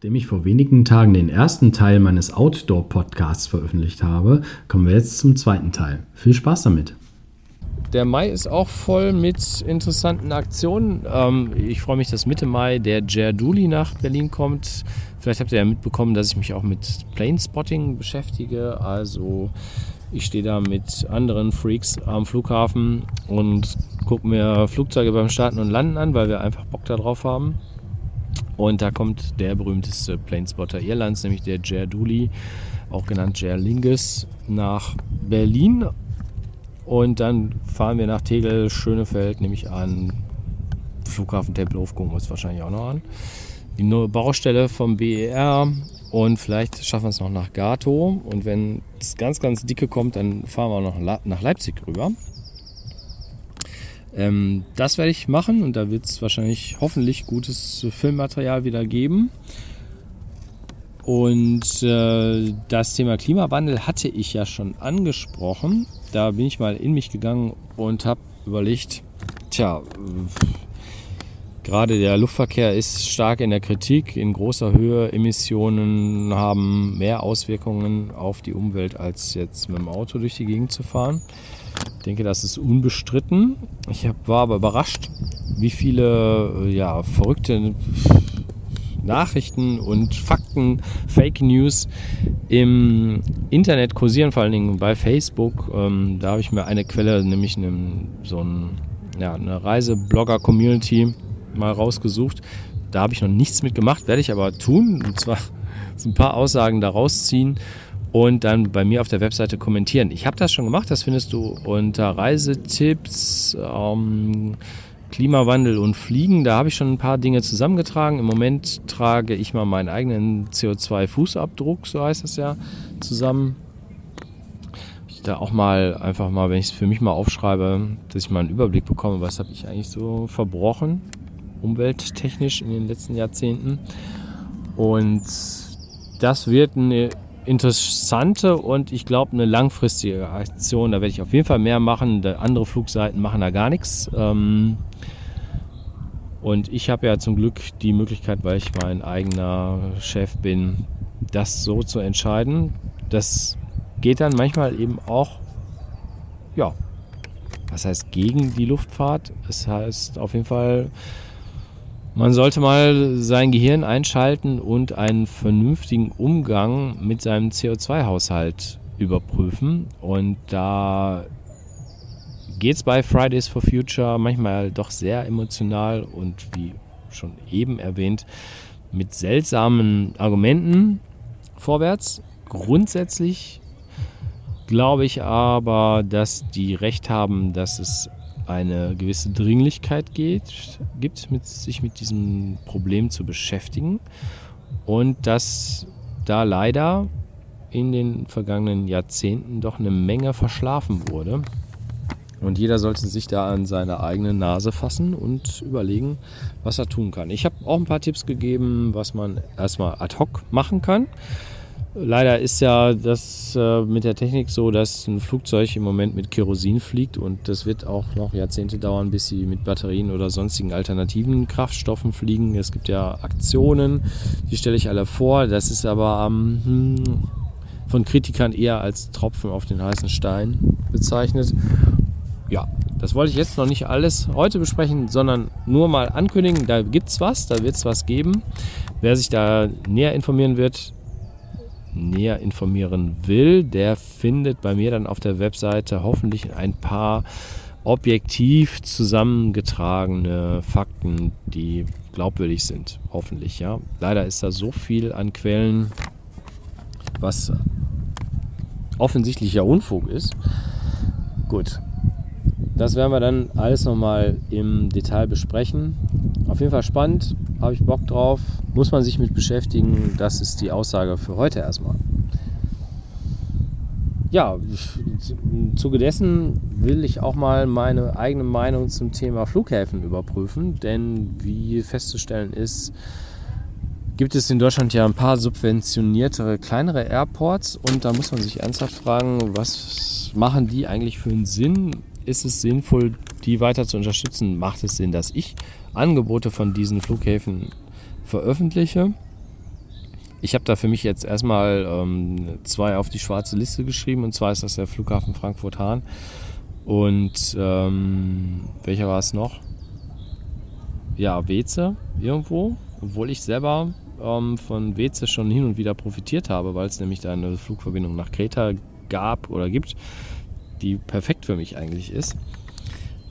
Nachdem ich vor wenigen Tagen den ersten Teil meines Outdoor-Podcasts veröffentlicht habe, kommen wir jetzt zum zweiten Teil. Viel Spaß damit! Der Mai ist auch voll mit interessanten Aktionen. Ähm, ich freue mich, dass Mitte Mai der Jerduli nach Berlin kommt. Vielleicht habt ihr ja mitbekommen, dass ich mich auch mit Planespotting beschäftige. Also ich stehe da mit anderen Freaks am Flughafen und gucke mir Flugzeuge beim Starten und Landen an, weil wir einfach Bock darauf haben. Und da kommt der berühmteste Planespotter Irlands, nämlich der Jer Dooley, auch genannt Jer Lingus, nach Berlin. Und dann fahren wir nach Tegel, Schönefeld, nehme ich an. Flughafen Tempelhof gucken wir uns wahrscheinlich auch noch an. Die neue Baustelle vom BER und vielleicht schaffen wir es noch nach Gato. Und wenn es ganz, ganz dicke kommt, dann fahren wir noch nach Leipzig rüber. Ähm, das werde ich machen und da wird es wahrscheinlich hoffentlich gutes Filmmaterial wieder geben. Und äh, das Thema Klimawandel hatte ich ja schon angesprochen. Da bin ich mal in mich gegangen und habe überlegt, tja, gerade der Luftverkehr ist stark in der Kritik, in großer Höhe. Emissionen haben mehr Auswirkungen auf die Umwelt, als jetzt mit dem Auto durch die Gegend zu fahren. Ich denke, das ist unbestritten. Ich war aber überrascht, wie viele äh, ja, verrückte Nachrichten und Fakten, Fake News im Internet kursieren, vor allen Dingen bei Facebook. Ähm, da habe ich mir eine Quelle, nämlich so ein, ja, eine Reiseblogger-Community mal rausgesucht. Da habe ich noch nichts mit gemacht, werde ich aber tun. Und zwar so ein paar Aussagen daraus ziehen und dann bei mir auf der Webseite kommentieren. Ich habe das schon gemacht, das findest du unter Reisetipps, ähm, Klimawandel und Fliegen. Da habe ich schon ein paar Dinge zusammengetragen. Im Moment trage ich mal meinen eigenen CO2-Fußabdruck, so heißt das ja, zusammen. Ich da auch mal einfach mal, wenn ich es für mich mal aufschreibe, dass ich mal einen Überblick bekomme, was habe ich eigentlich so verbrochen, umwelttechnisch in den letzten Jahrzehnten. Und das wird eine interessante und ich glaube eine langfristige Aktion. Da werde ich auf jeden Fall mehr machen. Andere Flugseiten machen da gar nichts. Ähm, und ich habe ja zum Glück die Möglichkeit, weil ich mein eigener Chef bin, das so zu entscheiden. Das geht dann manchmal eben auch, ja, was heißt gegen die Luftfahrt? Es das heißt auf jeden Fall, man sollte mal sein Gehirn einschalten und einen vernünftigen Umgang mit seinem CO2-Haushalt überprüfen. Und da geht es bei Fridays for Future manchmal doch sehr emotional und wie schon eben erwähnt, mit seltsamen Argumenten vorwärts. Grundsätzlich glaube ich aber, dass die recht haben, dass es eine gewisse Dringlichkeit geht, gibt, mit, sich mit diesem Problem zu beschäftigen und dass da leider in den vergangenen Jahrzehnten doch eine Menge verschlafen wurde. Und jeder sollte sich da an seine eigene Nase fassen und überlegen, was er tun kann. Ich habe auch ein paar Tipps gegeben, was man erstmal ad hoc machen kann. Leider ist ja das äh, mit der Technik so, dass ein Flugzeug im Moment mit Kerosin fliegt und das wird auch noch Jahrzehnte dauern, bis sie mit Batterien oder sonstigen alternativen Kraftstoffen fliegen. Es gibt ja Aktionen, die stelle ich alle vor. Das ist aber ähm, von Kritikern eher als Tropfen auf den heißen Stein bezeichnet. Ja, das wollte ich jetzt noch nicht alles heute besprechen, sondern nur mal ankündigen, da gibt es was, da wird es was geben. Wer sich da näher informieren wird, näher informieren will, der findet bei mir dann auf der Webseite hoffentlich ein paar objektiv zusammengetragene Fakten, die glaubwürdig sind. Hoffentlich, ja. Leider ist da so viel an Quellen, was offensichtlicher Unfug ist. Gut. Das werden wir dann alles nochmal im Detail besprechen. Auf jeden Fall spannend habe ich Bock drauf, muss man sich mit beschäftigen. Das ist die Aussage für heute erstmal. Ja, im Zuge dessen will ich auch mal meine eigene Meinung zum Thema Flughäfen überprüfen, denn wie festzustellen ist, gibt es in Deutschland ja ein paar subventioniertere kleinere Airports und da muss man sich ernsthaft fragen, was machen die eigentlich für einen Sinn? Ist es sinnvoll, die weiter zu unterstützen? Macht es Sinn, dass ich Angebote von diesen Flughäfen veröffentliche. ich habe da für mich jetzt erstmal ähm, zwei auf die schwarze Liste geschrieben und zwar ist das der Flughafen Frankfurt-Hahn und ähm, welcher war es noch? Ja, Weze irgendwo, obwohl ich selber ähm, von Weze schon hin und wieder profitiert habe, weil es nämlich da eine Flugverbindung nach Kreta gab oder gibt, die perfekt für mich eigentlich ist.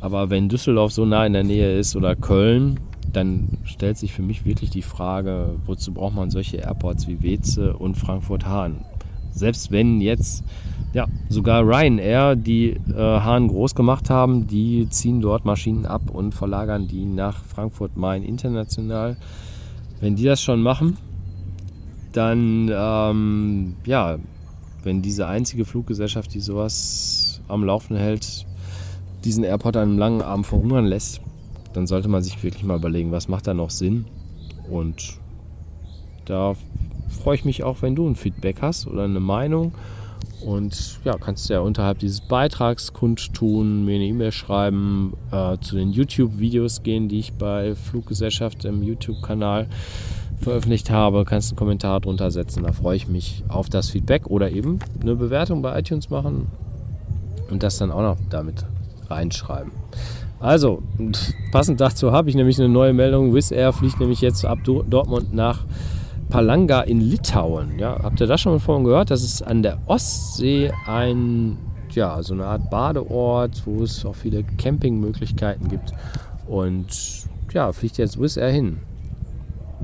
Aber wenn Düsseldorf so nah in der Nähe ist oder Köln, dann stellt sich für mich wirklich die Frage, wozu braucht man solche Airports wie Weze und Frankfurt-Hahn? Selbst wenn jetzt ja, sogar Ryanair, die äh, Hahn groß gemacht haben, die ziehen dort Maschinen ab und verlagern die nach Frankfurt-Main international. Wenn die das schon machen, dann, ähm, ja, wenn diese einzige Fluggesellschaft, die sowas am Laufen hält, diesen Airport an einem langen Arm verhungern lässt, dann sollte man sich wirklich mal überlegen, was macht da noch Sinn. Und da freue ich mich auch, wenn du ein Feedback hast oder eine Meinung. Und ja, kannst du ja unterhalb dieses Beitrags kundtun, mir eine E-Mail schreiben, äh, zu den YouTube-Videos gehen, die ich bei Fluggesellschaft im YouTube-Kanal veröffentlicht habe. Kannst einen Kommentar drunter setzen, da freue ich mich auf das Feedback oder eben eine Bewertung bei iTunes machen und das dann auch noch damit reinschreiben. Also, passend dazu habe ich nämlich eine neue Meldung. Wizz Air fliegt nämlich jetzt ab Dortmund nach Palanga in Litauen. Ja, habt ihr das schon mal vorhin gehört? Das ist an der Ostsee ein, ja, so eine Art Badeort, wo es auch viele Campingmöglichkeiten gibt. Und ja, fliegt jetzt Wizz Air hin.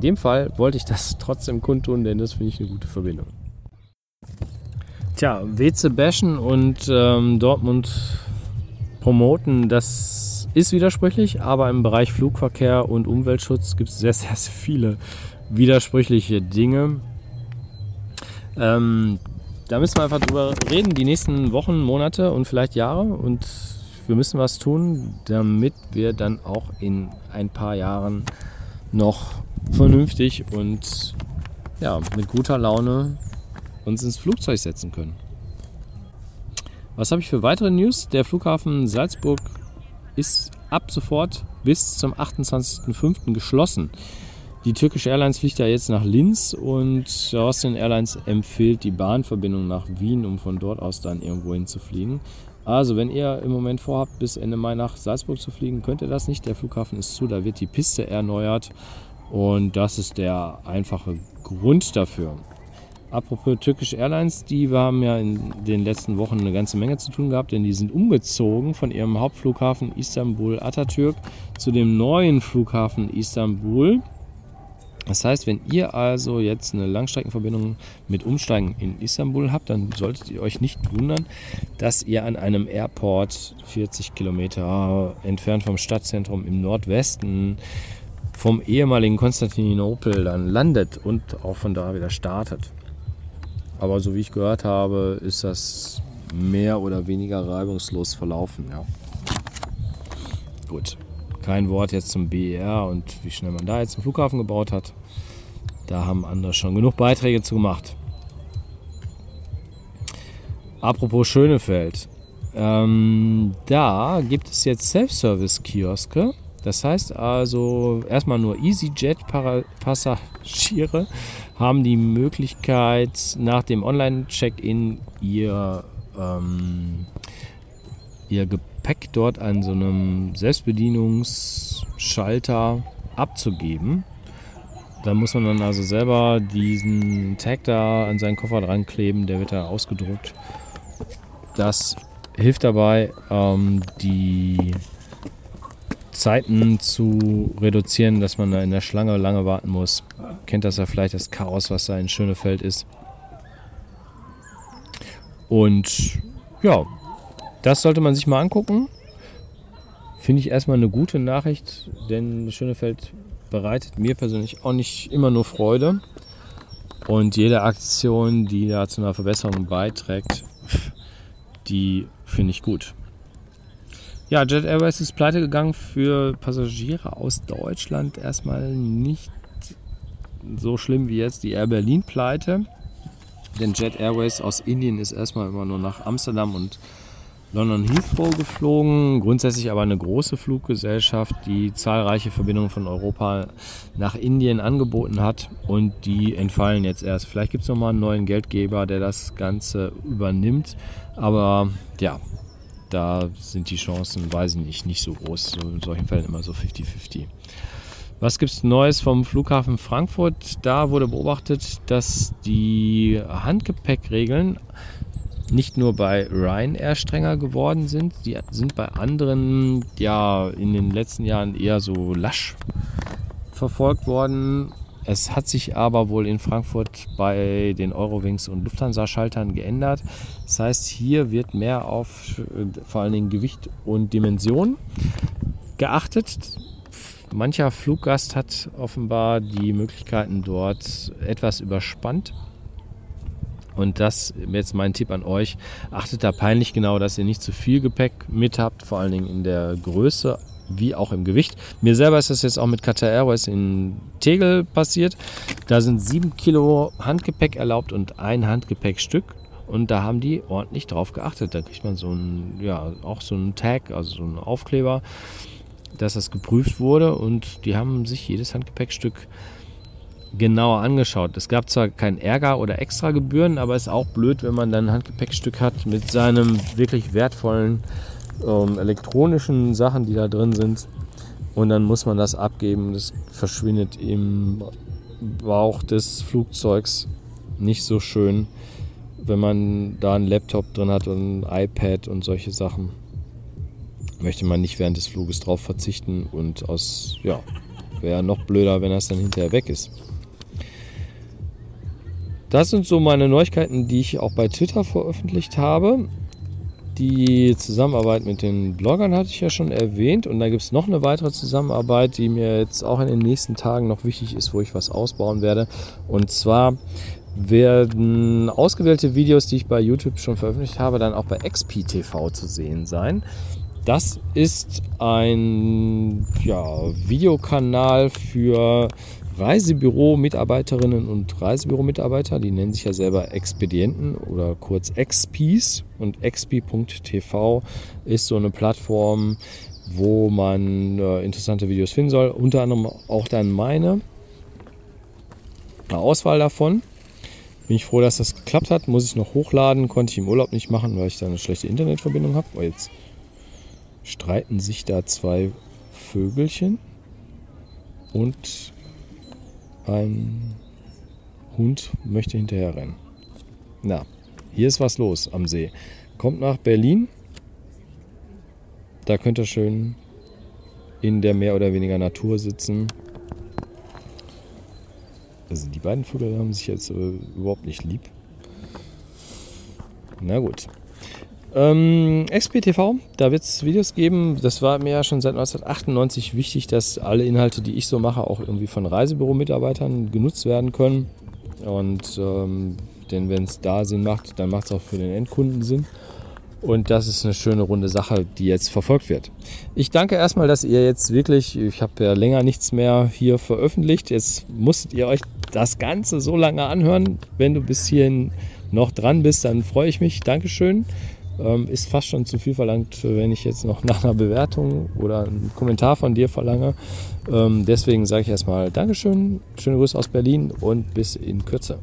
Dem Fall wollte ich das trotzdem kundtun, denn das finde ich eine gute Verbindung. Tja, Weze bashen und ähm, Dortmund promoten, das ist widersprüchlich, aber im Bereich Flugverkehr und Umweltschutz gibt es sehr, sehr viele widersprüchliche Dinge. Ähm, da müssen wir einfach drüber reden, die nächsten Wochen, Monate und vielleicht Jahre. Und wir müssen was tun, damit wir dann auch in ein paar Jahren noch vernünftig und ja, mit guter Laune uns ins Flugzeug setzen können. Was habe ich für weitere News? Der Flughafen Salzburg ist ab sofort bis zum 28.05. geschlossen. Die türkische Airlines fliegt ja jetzt nach Linz und Austrian Airlines empfiehlt die Bahnverbindung nach Wien, um von dort aus dann irgendwo hin zu fliegen. Also, wenn ihr im Moment vorhabt, bis Ende Mai nach Salzburg zu fliegen, könnt ihr das nicht. Der Flughafen ist zu, da wird die Piste erneuert und das ist der einfache Grund dafür. Apropos türkische Airlines, die haben ja in den letzten Wochen eine ganze Menge zu tun gehabt, denn die sind umgezogen von ihrem Hauptflughafen Istanbul Atatürk zu dem neuen Flughafen Istanbul. Das heißt, wenn ihr also jetzt eine Langstreckenverbindung mit Umsteigen in Istanbul habt, dann solltet ihr euch nicht wundern, dass ihr an einem Airport 40 Kilometer entfernt vom Stadtzentrum im Nordwesten vom ehemaligen Konstantinopel dann landet und auch von da wieder startet. Aber so wie ich gehört habe, ist das mehr oder weniger reibungslos verlaufen. Ja. Gut, kein Wort jetzt zum BER und wie schnell man da jetzt einen Flughafen gebaut hat. Da haben andere schon genug Beiträge zu gemacht. Apropos Schönefeld. Ähm, da gibt es jetzt Self-Service-Kioske. Das heißt also erstmal nur EasyJet-Passagiere haben die Möglichkeit, nach dem Online-Check-In ihr, ähm, ihr Gepäck dort an so einem Selbstbedienungsschalter abzugeben. Da muss man dann also selber diesen Tag da an seinen Koffer dran kleben, der wird da ausgedruckt. Das hilft dabei, ähm, die Zeiten zu reduzieren, dass man da in der Schlange lange warten muss. Kennt das ja vielleicht, das Chaos, was da in Schönefeld ist. Und ja, das sollte man sich mal angucken. Finde ich erstmal eine gute Nachricht, denn Schönefeld bereitet mir persönlich auch nicht immer nur Freude. Und jede Aktion, die da zu einer Verbesserung beiträgt, die finde ich gut. Ja, Jet Airways ist pleite gegangen für Passagiere aus Deutschland. Erstmal nicht so schlimm wie jetzt die Air Berlin pleite. Denn Jet Airways aus Indien ist erstmal immer nur nach Amsterdam und London Heathrow geflogen, grundsätzlich aber eine große Fluggesellschaft, die zahlreiche Verbindungen von Europa nach Indien angeboten hat und die entfallen jetzt erst. Vielleicht gibt es nochmal einen neuen Geldgeber, der das Ganze übernimmt, aber ja, da sind die Chancen, weiß ich nicht, nicht so groß. In solchen Fällen immer so 50-50. Was gibt es Neues vom Flughafen Frankfurt? Da wurde beobachtet, dass die Handgepäckregeln nicht nur bei Ryanair strenger geworden sind, die sind bei anderen ja in den letzten Jahren eher so lasch verfolgt worden. Es hat sich aber wohl in Frankfurt bei den Eurowings und Lufthansa-Schaltern geändert. Das heißt, hier wird mehr auf äh, vor allen Dingen Gewicht und Dimension geachtet. Mancher Fluggast hat offenbar die Möglichkeiten dort etwas überspannt und das jetzt mein Tipp an euch. Achtet da peinlich genau, dass ihr nicht zu viel Gepäck mit habt, vor allen Dingen in der Größe wie auch im Gewicht. Mir selber ist das jetzt auch mit Qatar Airways in Tegel passiert. Da sind sieben Kilo Handgepäck erlaubt und ein Handgepäckstück. Und da haben die ordentlich drauf geachtet. Da kriegt man so ein, ja, auch so einen Tag, also so einen Aufkleber, dass das geprüft wurde. Und die haben sich jedes Handgepäckstück genauer angeschaut. Es gab zwar kein Ärger oder Extragebühren, aber es ist auch blöd, wenn man dann ein Handgepäckstück hat mit seinem wirklich wertvollen ähm, elektronischen Sachen, die da drin sind. Und dann muss man das abgeben. Das verschwindet im Bauch des Flugzeugs nicht so schön, wenn man da einen Laptop drin hat und ein iPad und solche Sachen. Möchte man nicht während des Fluges drauf verzichten und aus, ja, wäre noch blöder, wenn das dann hinterher weg ist. Das sind so meine Neuigkeiten, die ich auch bei Twitter veröffentlicht habe. Die Zusammenarbeit mit den Bloggern hatte ich ja schon erwähnt und da gibt es noch eine weitere Zusammenarbeit, die mir jetzt auch in den nächsten Tagen noch wichtig ist, wo ich was ausbauen werde. Und zwar werden ausgewählte Videos, die ich bei YouTube schon veröffentlicht habe, dann auch bei XPTV zu sehen sein. Das ist ein ja, Videokanal für Reisebüro-Mitarbeiterinnen und Reisebüro-Mitarbeiter, die nennen sich ja selber Expedienten oder kurz XPs. Und XP.tv ist so eine Plattform, wo man äh, interessante Videos finden soll. Unter anderem auch dann meine. Eine Auswahl davon. Bin ich froh, dass das geklappt hat. Muss ich noch hochladen. Konnte ich im Urlaub nicht machen, weil ich da eine schlechte Internetverbindung habe. Oh, jetzt streiten sich da zwei Vögelchen. Und ein Hund möchte hinterher rennen. Na, hier ist was los am See. Kommt nach Berlin. Da könnt ihr schön in der mehr oder weniger Natur sitzen. Also die beiden Vögel haben sich jetzt äh, überhaupt nicht lieb. Na gut. Ähm, XPTV, da wird es Videos geben. Das war mir ja schon seit 1998 wichtig, dass alle Inhalte, die ich so mache, auch irgendwie von Reisebüro-Mitarbeitern genutzt werden können. Und ähm, denn wenn es da Sinn macht, dann macht es auch für den Endkunden Sinn. Und das ist eine schöne runde Sache, die jetzt verfolgt wird. Ich danke erstmal, dass ihr jetzt wirklich, ich habe ja länger nichts mehr hier veröffentlicht. Jetzt musstet ihr euch das Ganze so lange anhören. Wenn du bis hierhin noch dran bist, dann freue ich mich. Dankeschön. Ähm, ist fast schon zu viel verlangt, wenn ich jetzt noch nach einer Bewertung oder einen Kommentar von dir verlange. Ähm, deswegen sage ich erstmal Dankeschön, schöne Grüße aus Berlin und bis in Kürze.